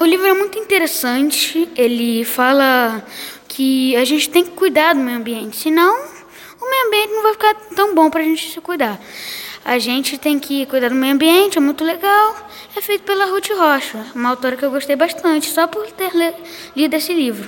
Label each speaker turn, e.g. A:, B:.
A: O livro é muito interessante. Ele fala que a gente tem que cuidar do meio ambiente, senão o meio ambiente não vai ficar tão bom para a gente se cuidar. A gente tem que cuidar do meio ambiente, é muito legal. É feito pela Ruth Rocha, uma autora que eu gostei bastante, só por ter lido esse livro.